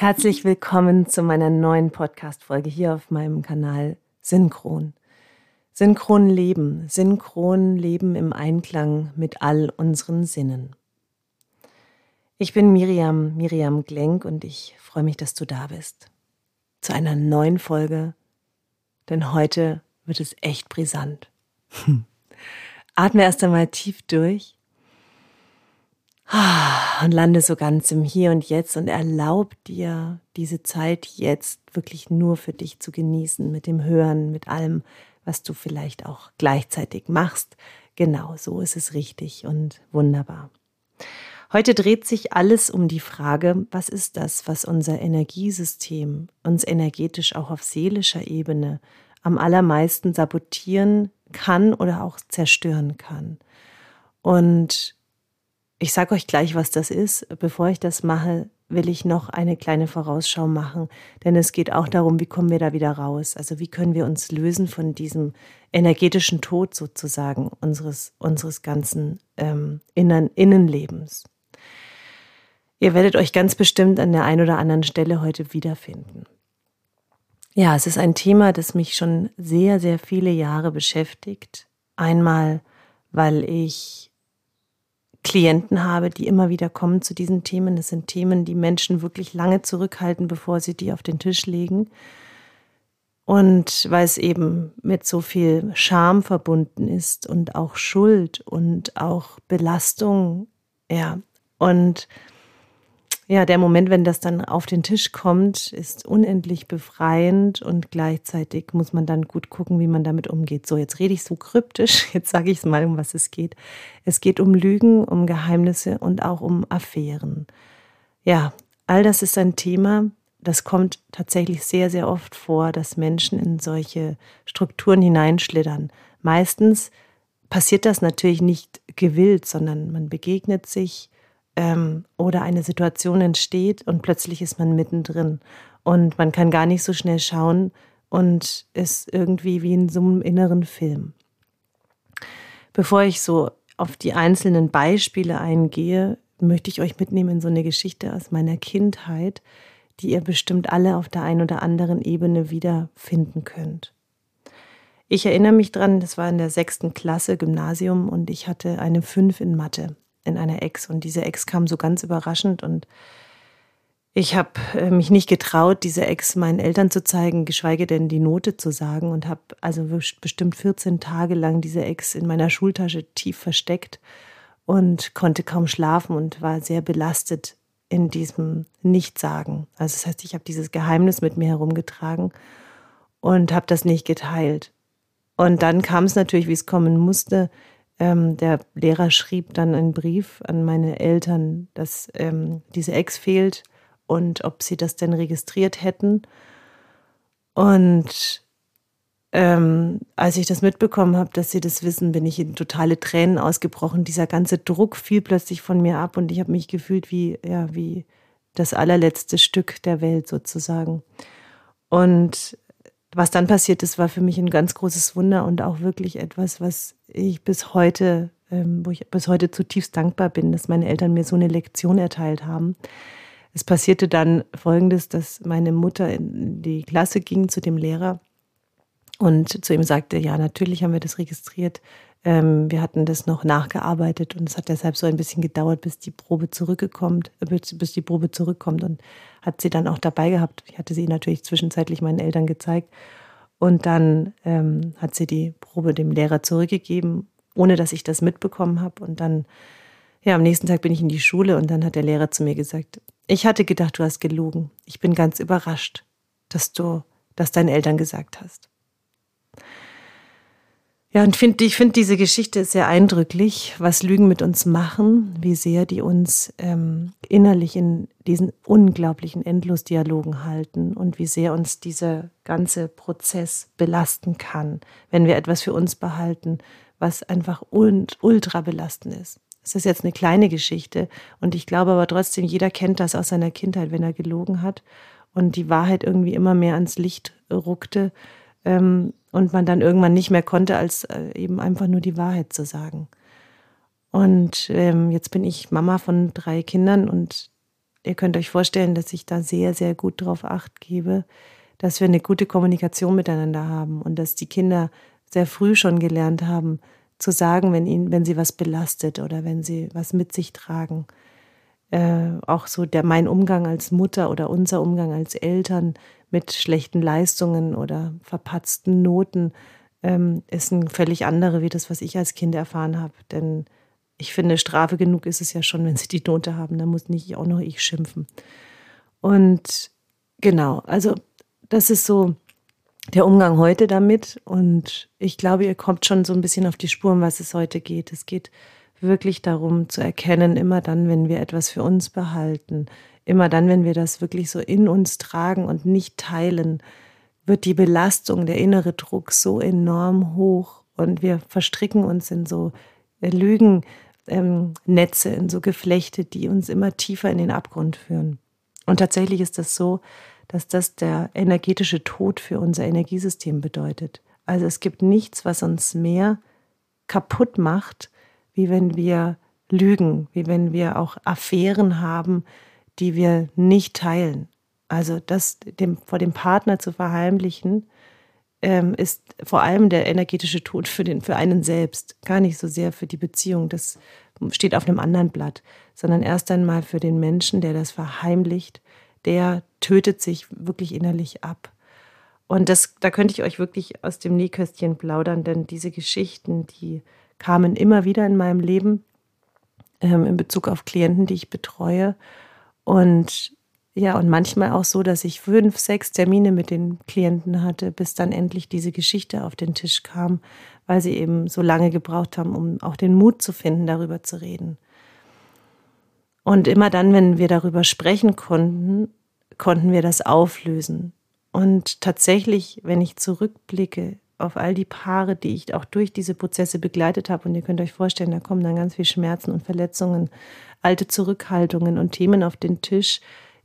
Herzlich willkommen zu meiner neuen Podcast-Folge hier auf meinem Kanal Synchron. Synchron Leben, synchron Leben im Einklang mit all unseren Sinnen. Ich bin Miriam, Miriam Glenk und ich freue mich, dass du da bist. Zu einer neuen Folge, denn heute wird es echt brisant. Atme erst einmal tief durch und lande so ganz im Hier und Jetzt und erlaub dir diese Zeit jetzt wirklich nur für dich zu genießen, mit dem Hören, mit allem, was du vielleicht auch gleichzeitig machst. Genau, so ist es richtig und wunderbar. Heute dreht sich alles um die Frage, was ist das, was unser Energiesystem uns energetisch auch auf seelischer Ebene am allermeisten sabotieren kann oder auch zerstören kann. Und ich sage euch gleich, was das ist. Bevor ich das mache, will ich noch eine kleine Vorausschau machen, denn es geht auch darum, wie kommen wir da wieder raus? Also wie können wir uns lösen von diesem energetischen Tod sozusagen unseres, unseres ganzen ähm, Innern, Innenlebens. Ihr werdet euch ganz bestimmt an der einen oder anderen Stelle heute wiederfinden. Ja, es ist ein Thema, das mich schon sehr, sehr viele Jahre beschäftigt. Einmal, weil ich Klienten habe, die immer wieder kommen zu diesen Themen. Das sind Themen, die Menschen wirklich lange zurückhalten, bevor sie die auf den Tisch legen. Und weil es eben mit so viel Scham verbunden ist und auch Schuld und auch Belastung, ja. Und ja, der Moment, wenn das dann auf den Tisch kommt, ist unendlich befreiend und gleichzeitig muss man dann gut gucken, wie man damit umgeht. So, jetzt rede ich so kryptisch, jetzt sage ich es mal, um was es geht. Es geht um Lügen, um Geheimnisse und auch um Affären. Ja, all das ist ein Thema, das kommt tatsächlich sehr, sehr oft vor, dass Menschen in solche Strukturen hineinschlittern. Meistens passiert das natürlich nicht gewillt, sondern man begegnet sich ähm, oder eine Situation entsteht und plötzlich ist man mittendrin und man kann gar nicht so schnell schauen und ist irgendwie wie in so einem inneren Film. Bevor ich so auf die einzelnen Beispiele eingehe, möchte ich euch mitnehmen in so eine Geschichte aus meiner Kindheit, die ihr bestimmt alle auf der einen oder anderen Ebene wiederfinden könnt. Ich erinnere mich dran, das war in der sechsten Klasse Gymnasium und ich hatte eine Fünf in Mathe in einer Ex. Und diese Ex kam so ganz überraschend und ich habe äh, mich nicht getraut, diese Ex meinen Eltern zu zeigen, geschweige denn die Note zu sagen und habe also bestimmt 14 Tage lang diese Ex in meiner Schultasche tief versteckt und konnte kaum schlafen und war sehr belastet in diesem Nichtsagen. Also das heißt, ich habe dieses Geheimnis mit mir herumgetragen und habe das nicht geteilt. Und dann kam es natürlich, wie es kommen musste. Ähm, der Lehrer schrieb dann einen Brief an meine Eltern, dass ähm, diese Ex fehlt und ob sie das denn registriert hätten. Und ähm, als ich das mitbekommen habe, dass sie das wissen, bin ich in totale Tränen ausgebrochen. Dieser ganze Druck fiel plötzlich von mir ab und ich habe mich gefühlt wie, ja, wie das allerletzte Stück der Welt sozusagen. Und was dann passiert ist, war für mich ein ganz großes Wunder und auch wirklich etwas, was ich bis heute, ähm, wo ich bis heute zutiefst dankbar bin, dass meine Eltern mir so eine Lektion erteilt haben. Es passierte dann Folgendes, dass meine Mutter in die Klasse ging zu dem Lehrer und zu ihm sagte, ja, natürlich haben wir das registriert. Ähm, wir hatten das noch nachgearbeitet und es hat deshalb so ein bisschen gedauert, bis die Probe zurückgekommt, äh, bis die Probe zurückkommt und hat sie dann auch dabei gehabt. Ich hatte sie natürlich zwischenzeitlich meinen Eltern gezeigt und dann ähm, hat sie die Probe dem Lehrer zurückgegeben, ohne dass ich das mitbekommen habe. Und dann, ja, am nächsten Tag bin ich in die Schule und dann hat der Lehrer zu mir gesagt, ich hatte gedacht, du hast gelogen. Ich bin ganz überrascht, dass du das deinen Eltern gesagt hast. Ja, und find, ich finde diese Geschichte sehr eindrücklich, was Lügen mit uns machen, wie sehr die uns ähm, innerlich in diesen unglaublichen Endlosdialogen halten und wie sehr uns dieser ganze Prozess belasten kann, wenn wir etwas für uns behalten, was einfach ultra belastend ist. Es ist jetzt eine kleine Geschichte und ich glaube aber trotzdem, jeder kennt das aus seiner Kindheit, wenn er gelogen hat und die Wahrheit irgendwie immer mehr ans Licht ruckte ähm, und man dann irgendwann nicht mehr konnte, als äh, eben einfach nur die Wahrheit zu sagen. Und ähm, jetzt bin ich Mama von drei Kindern und ihr könnt euch vorstellen, dass ich da sehr, sehr gut drauf acht gebe, dass wir eine gute Kommunikation miteinander haben und dass die Kinder sehr früh schon gelernt haben, zu sagen, wenn ihnen, wenn sie was belastet oder wenn sie was mit sich tragen. Äh, auch so der mein Umgang als Mutter oder unser Umgang als Eltern mit schlechten Leistungen oder verpatzten Noten ähm, ist ein völlig andere wie das, was ich als Kind erfahren habe. Denn ich finde, Strafe genug ist es ja schon, wenn sie die Note haben. Da muss nicht auch noch ich schimpfen. Und genau, also das ist so der Umgang heute damit. Und ich glaube, ihr kommt schon so ein bisschen auf die Spuren, was es heute geht. Es geht wirklich darum zu erkennen, immer dann, wenn wir etwas für uns behalten, immer dann, wenn wir das wirklich so in uns tragen und nicht teilen, wird die Belastung, der innere Druck so enorm hoch und wir verstricken uns in so Lügennetze, ähm, in so Geflechte, die uns immer tiefer in den Abgrund führen. Und tatsächlich ist das so, dass das der energetische Tod für unser Energiesystem bedeutet. Also es gibt nichts, was uns mehr kaputt macht, wie wenn wir lügen, wie wenn wir auch Affären haben, die wir nicht teilen. Also das dem, vor dem Partner zu verheimlichen, ähm, ist vor allem der energetische Tod für, den, für einen selbst, gar nicht so sehr für die Beziehung. Das steht auf einem anderen Blatt, sondern erst einmal für den Menschen, der das verheimlicht, der tötet sich wirklich innerlich ab. Und das, da könnte ich euch wirklich aus dem Nähköstchen plaudern, denn diese Geschichten, die kamen immer wieder in meinem Leben ähm, in Bezug auf Klienten, die ich betreue. Und ja, und manchmal auch so, dass ich fünf, sechs Termine mit den Klienten hatte, bis dann endlich diese Geschichte auf den Tisch kam, weil sie eben so lange gebraucht haben, um auch den Mut zu finden, darüber zu reden. Und immer dann, wenn wir darüber sprechen konnten, konnten wir das auflösen. Und tatsächlich, wenn ich zurückblicke auf all die Paare, die ich auch durch diese Prozesse begleitet habe, und ihr könnt euch vorstellen, da kommen dann ganz viel Schmerzen und Verletzungen, alte Zurückhaltungen und Themen auf den Tisch,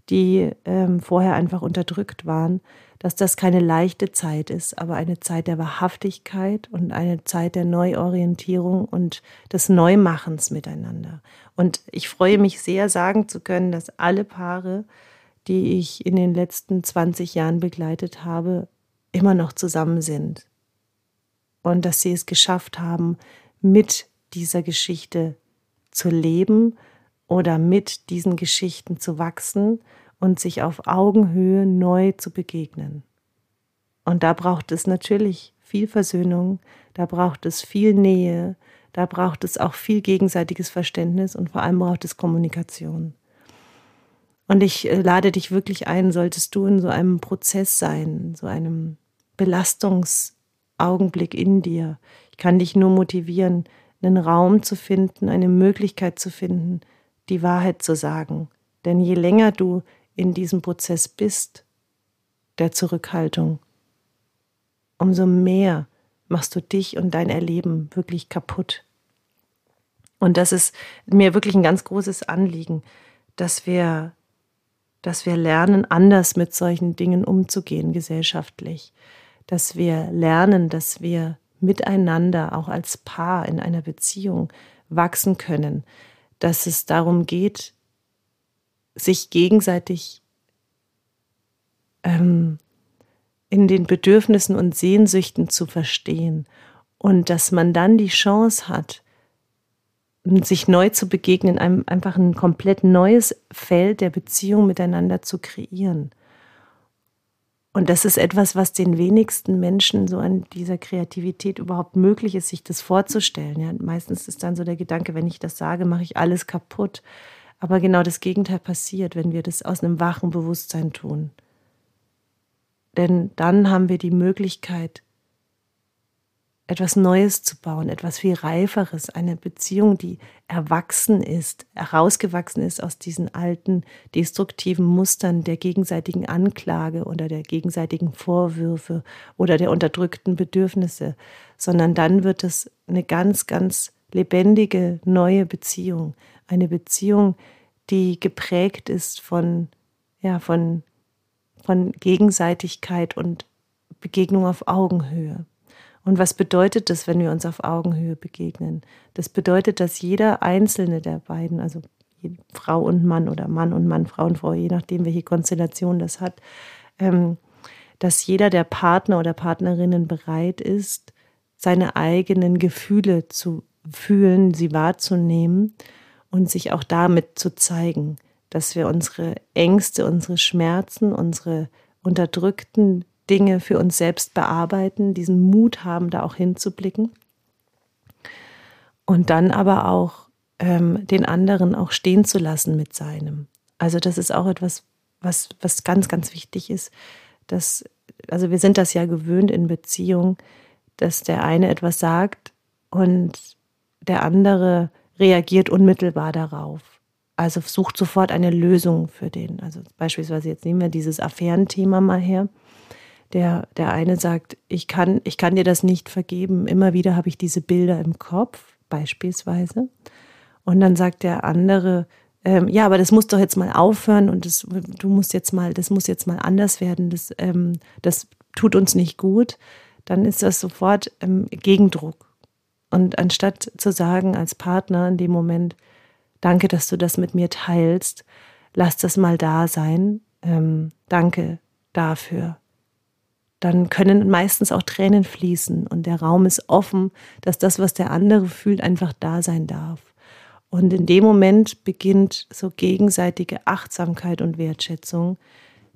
die ähm, vorher einfach unterdrückt waren, dass das keine leichte Zeit ist, aber eine Zeit der Wahrhaftigkeit und eine Zeit der Neuorientierung und des Neumachens miteinander. Und ich freue mich sehr, sagen zu können, dass alle Paare, die ich in den letzten 20 Jahren begleitet habe, immer noch zusammen sind. Und dass sie es geschafft haben, mit dieser Geschichte zu leben oder mit diesen Geschichten zu wachsen und sich auf Augenhöhe neu zu begegnen. Und da braucht es natürlich viel Versöhnung, da braucht es viel Nähe, da braucht es auch viel gegenseitiges Verständnis und vor allem braucht es Kommunikation. Und ich äh, lade dich wirklich ein, solltest du in so einem Prozess sein, so einem Belastungsaugenblick in dir. Ich kann dich nur motivieren, einen Raum zu finden, eine Möglichkeit zu finden, die Wahrheit zu sagen. Denn je länger du in diesem Prozess bist, der Zurückhaltung, umso mehr machst du dich und dein Erleben wirklich kaputt. Und das ist mir wirklich ein ganz großes Anliegen, dass wir, dass wir lernen, anders mit solchen Dingen umzugehen gesellschaftlich, dass wir lernen, dass wir miteinander auch als Paar in einer Beziehung wachsen können, dass es darum geht, sich gegenseitig ähm, in den Bedürfnissen und Sehnsüchten zu verstehen und dass man dann die Chance hat, sich neu zu begegnen, einem einfach ein komplett neues Feld der Beziehung miteinander zu kreieren. Und das ist etwas, was den wenigsten Menschen so an dieser Kreativität überhaupt möglich ist, sich das vorzustellen. Ja, meistens ist dann so der Gedanke, wenn ich das sage, mache ich alles kaputt. Aber genau das Gegenteil passiert, wenn wir das aus einem wachen Bewusstsein tun. Denn dann haben wir die Möglichkeit, etwas Neues zu bauen, etwas viel Reiferes, eine Beziehung, die erwachsen ist, herausgewachsen ist aus diesen alten destruktiven Mustern der gegenseitigen Anklage oder der gegenseitigen Vorwürfe oder der unterdrückten Bedürfnisse, sondern dann wird es eine ganz, ganz lebendige neue Beziehung, eine Beziehung, die geprägt ist von, ja, von, von Gegenseitigkeit und Begegnung auf Augenhöhe. Und was bedeutet das, wenn wir uns auf Augenhöhe begegnen? Das bedeutet, dass jeder einzelne der beiden, also Frau und Mann oder Mann und Mann, Frau und Frau, je nachdem, welche Konstellation das hat, ähm, dass jeder der Partner oder Partnerinnen bereit ist, seine eigenen Gefühle zu fühlen, sie wahrzunehmen und sich auch damit zu zeigen, dass wir unsere Ängste, unsere Schmerzen, unsere unterdrückten Dinge für uns selbst bearbeiten, diesen Mut haben, da auch hinzublicken. Und dann aber auch ähm, den anderen auch stehen zu lassen mit seinem. Also das ist auch etwas, was, was ganz, ganz wichtig ist. Dass, also wir sind das ja gewöhnt in Beziehung, dass der eine etwas sagt und der andere reagiert unmittelbar darauf. Also sucht sofort eine Lösung für den. Also beispielsweise jetzt nehmen wir dieses Affärenthema mal her. Der, der eine sagt, ich kann, ich kann dir das nicht vergeben. Immer wieder habe ich diese Bilder im Kopf, beispielsweise. Und dann sagt der andere, ähm, ja, aber das muss doch jetzt mal aufhören und das, du musst jetzt mal, das muss jetzt mal anders werden. Das, ähm, das tut uns nicht gut. Dann ist das sofort ähm, Gegendruck. Und anstatt zu sagen als Partner in dem Moment, danke, dass du das mit mir teilst, lass das mal da sein, ähm, danke dafür dann können meistens auch Tränen fließen und der Raum ist offen, dass das, was der andere fühlt, einfach da sein darf. Und in dem Moment beginnt so gegenseitige Achtsamkeit und Wertschätzung,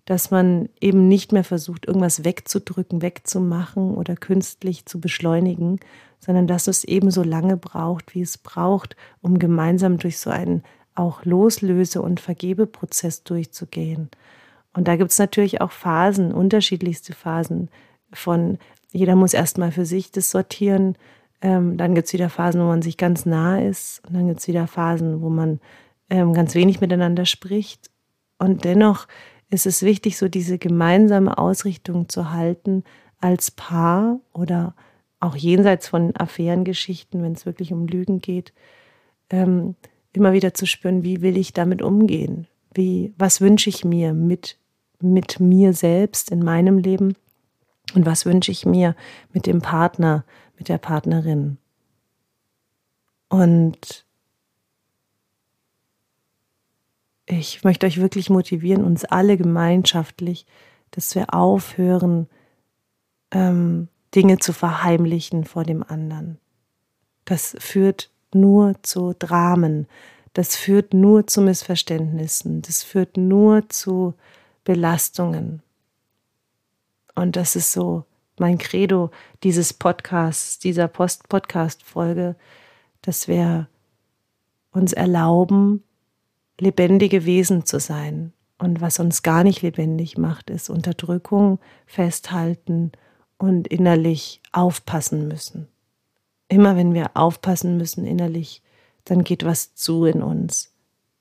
dass man eben nicht mehr versucht, irgendwas wegzudrücken, wegzumachen oder künstlich zu beschleunigen, sondern dass es eben so lange braucht, wie es braucht, um gemeinsam durch so einen auch Loslöse- und Vergebeprozess durchzugehen. Und da gibt es natürlich auch Phasen, unterschiedlichste Phasen von, jeder muss erstmal für sich das sortieren. Ähm, dann gibt es wieder Phasen, wo man sich ganz nah ist. Und dann gibt es wieder Phasen, wo man ähm, ganz wenig miteinander spricht. Und dennoch ist es wichtig, so diese gemeinsame Ausrichtung zu halten als Paar oder auch jenseits von Affärengeschichten, wenn es wirklich um Lügen geht, ähm, immer wieder zu spüren, wie will ich damit umgehen? Wie, was wünsche ich mir mit, mit mir selbst in meinem Leben? Und was wünsche ich mir mit dem Partner, mit der Partnerin? Und ich möchte euch wirklich motivieren, uns alle gemeinschaftlich, dass wir aufhören, ähm, Dinge zu verheimlichen vor dem anderen. Das führt nur zu Dramen, das führt nur zu Missverständnissen, das führt nur zu Belastungen. Und das ist so mein Credo dieses Podcasts, dieser Post-Podcast-Folge, dass wir uns erlauben, lebendige Wesen zu sein. Und was uns gar nicht lebendig macht, ist Unterdrückung, Festhalten und innerlich aufpassen müssen. Immer wenn wir aufpassen müssen innerlich, dann geht was zu in uns.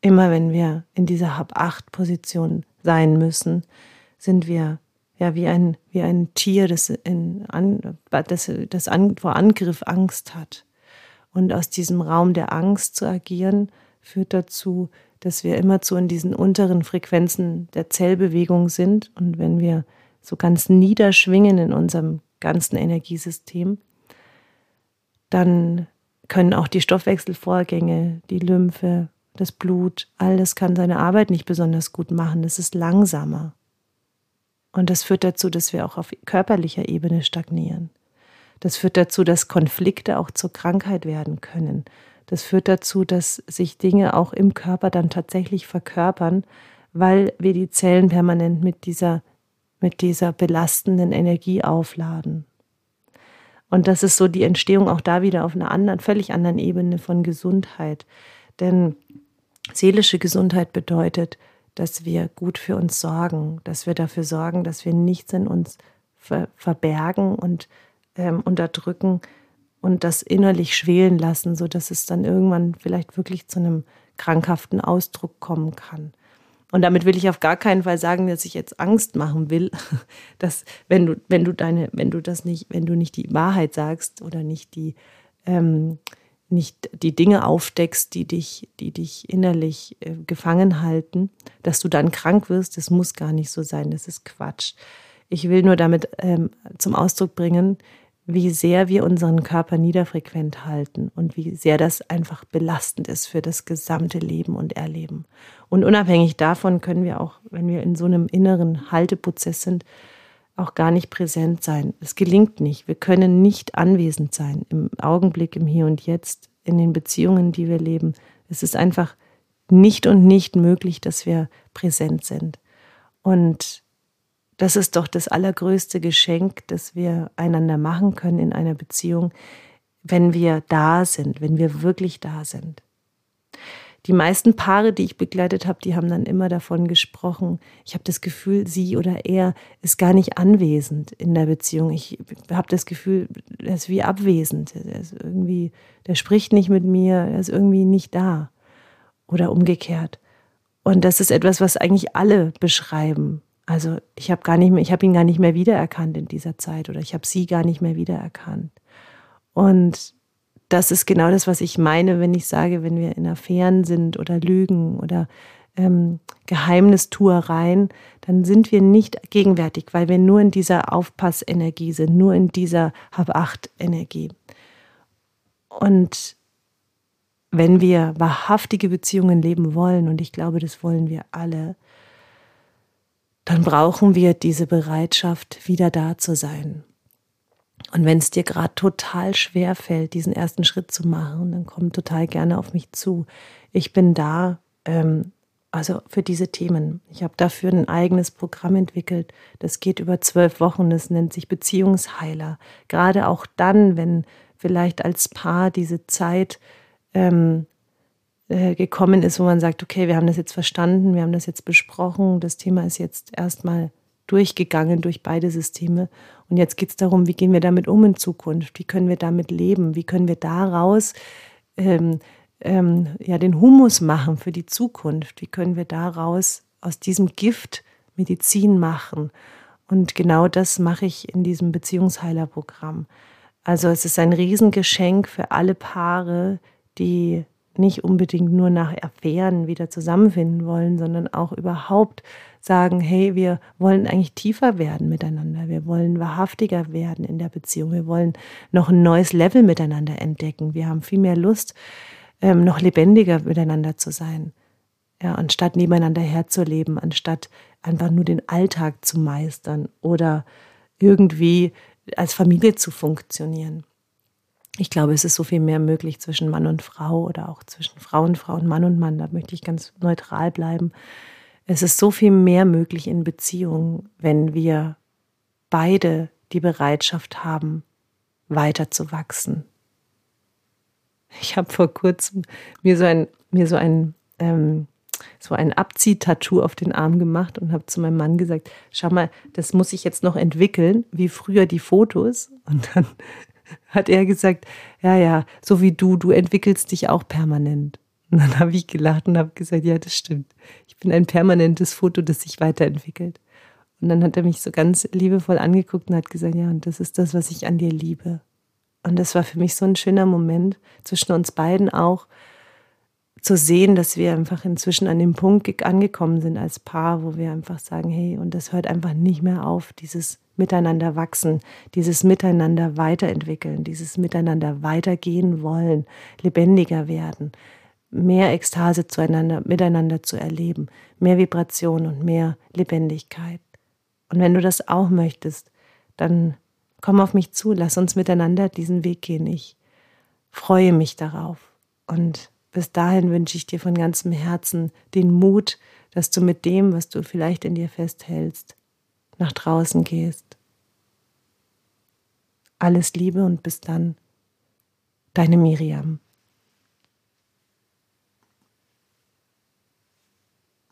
Immer wenn wir in dieser Hab-Acht-Position sein müssen, sind wir ja wie ein, wie ein Tier, das, in, das, das an, vor Angriff Angst hat. Und aus diesem Raum der Angst zu agieren, führt dazu, dass wir immer zu in diesen unteren Frequenzen der Zellbewegung sind. Und wenn wir so ganz niederschwingen in unserem ganzen Energiesystem, dann können auch die Stoffwechselvorgänge, die Lymphe, das Blut, alles kann seine Arbeit nicht besonders gut machen. Das ist langsamer. Und das führt dazu, dass wir auch auf körperlicher Ebene stagnieren. Das führt dazu, dass Konflikte auch zur Krankheit werden können. Das führt dazu, dass sich Dinge auch im Körper dann tatsächlich verkörpern, weil wir die Zellen permanent mit dieser, mit dieser belastenden Energie aufladen. Und das ist so die Entstehung auch da wieder auf einer anderen, völlig anderen Ebene von Gesundheit. Denn seelische Gesundheit bedeutet, dass wir gut für uns sorgen, dass wir dafür sorgen, dass wir nichts in uns ver verbergen und ähm, unterdrücken und das innerlich schwelen lassen, sodass es dann irgendwann vielleicht wirklich zu einem krankhaften Ausdruck kommen kann. Und damit will ich auf gar keinen Fall sagen, dass ich jetzt Angst machen will, dass wenn du, wenn du deine, wenn du das nicht, wenn du nicht die Wahrheit sagst oder nicht die, ähm, nicht die Dinge aufdeckst, die dich, die dich innerlich äh, gefangen halten, dass du dann krank wirst, das muss gar nicht so sein, das ist Quatsch. Ich will nur damit ähm, zum Ausdruck bringen, wie sehr wir unseren Körper niederfrequent halten und wie sehr das einfach belastend ist für das gesamte Leben und Erleben. Und unabhängig davon können wir auch, wenn wir in so einem inneren Halteprozess sind, auch gar nicht präsent sein. Es gelingt nicht. Wir können nicht anwesend sein im Augenblick, im Hier und Jetzt, in den Beziehungen, die wir leben. Es ist einfach nicht und nicht möglich, dass wir präsent sind. Und das ist doch das allergrößte Geschenk, das wir einander machen können in einer Beziehung, wenn wir da sind, wenn wir wirklich da sind. Die meisten Paare, die ich begleitet habe, die haben dann immer davon gesprochen, ich habe das Gefühl, sie oder er ist gar nicht anwesend in der Beziehung. Ich habe das Gefühl, er ist wie abwesend. Er ist irgendwie, der spricht nicht mit mir, er ist irgendwie nicht da. Oder umgekehrt. Und das ist etwas, was eigentlich alle beschreiben. Also ich habe gar nicht mehr, ich habe ihn gar nicht mehr wiedererkannt in dieser Zeit oder ich habe sie gar nicht mehr wiedererkannt. Und das ist genau das, was ich meine, wenn ich sage, wenn wir in Affären sind oder Lügen oder ähm, Geheimnistuereien, dann sind wir nicht gegenwärtig, weil wir nur in dieser Aufpassenergie sind, nur in dieser Hab-Acht-Energie. Und wenn wir wahrhaftige Beziehungen leben wollen, und ich glaube, das wollen wir alle, dann brauchen wir diese Bereitschaft, wieder da zu sein. Und wenn es dir gerade total schwer fällt, diesen ersten Schritt zu machen, dann komm total gerne auf mich zu. Ich bin da, ähm, also für diese Themen. Ich habe dafür ein eigenes Programm entwickelt. Das geht über zwölf Wochen. Das nennt sich Beziehungsheiler. Gerade auch dann, wenn vielleicht als Paar diese Zeit ähm, äh, gekommen ist, wo man sagt, okay, wir haben das jetzt verstanden, wir haben das jetzt besprochen, das Thema ist jetzt erstmal durchgegangen durch beide Systeme. Und jetzt geht es darum, wie gehen wir damit um in Zukunft? Wie können wir damit leben? Wie können wir daraus ähm, ähm, ja, den Humus machen für die Zukunft? Wie können wir daraus aus diesem Gift Medizin machen? Und genau das mache ich in diesem Beziehungsheilerprogramm. Also es ist ein Riesengeschenk für alle Paare, die nicht unbedingt nur nach Affären wieder zusammenfinden wollen, sondern auch überhaupt sagen, hey, wir wollen eigentlich tiefer werden miteinander, wir wollen wahrhaftiger werden in der Beziehung, wir wollen noch ein neues Level miteinander entdecken, wir haben viel mehr Lust, ähm, noch lebendiger miteinander zu sein, ja, anstatt nebeneinander herzuleben, anstatt einfach nur den Alltag zu meistern oder irgendwie als Familie zu funktionieren. Ich glaube, es ist so viel mehr möglich zwischen Mann und Frau oder auch zwischen Frau und Frau und Mann und Mann. Da möchte ich ganz neutral bleiben. Es ist so viel mehr möglich in Beziehungen, wenn wir beide die Bereitschaft haben, weiter zu wachsen. Ich habe vor kurzem mir so ein, mir so ein, ähm, so ein Abziehtattoo auf den Arm gemacht und habe zu meinem Mann gesagt, schau mal, das muss ich jetzt noch entwickeln, wie früher die Fotos. Und dann hat er gesagt, ja, ja, so wie du, du entwickelst dich auch permanent. Und dann habe ich gelacht und habe gesagt, ja, das stimmt. Ich bin ein permanentes Foto, das sich weiterentwickelt. Und dann hat er mich so ganz liebevoll angeguckt und hat gesagt, ja, und das ist das, was ich an dir liebe. Und das war für mich so ein schöner Moment zwischen uns beiden auch, zu sehen, dass wir einfach inzwischen an dem Punkt angekommen sind als Paar, wo wir einfach sagen, hey, und das hört einfach nicht mehr auf, dieses Miteinander wachsen, dieses Miteinander weiterentwickeln, dieses Miteinander weitergehen wollen, lebendiger werden mehr Ekstase zueinander, miteinander zu erleben, mehr Vibration und mehr Lebendigkeit. Und wenn du das auch möchtest, dann komm auf mich zu, lass uns miteinander diesen Weg gehen. Ich freue mich darauf. Und bis dahin wünsche ich dir von ganzem Herzen den Mut, dass du mit dem, was du vielleicht in dir festhältst, nach draußen gehst. Alles Liebe und bis dann, deine Miriam.